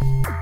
Bye.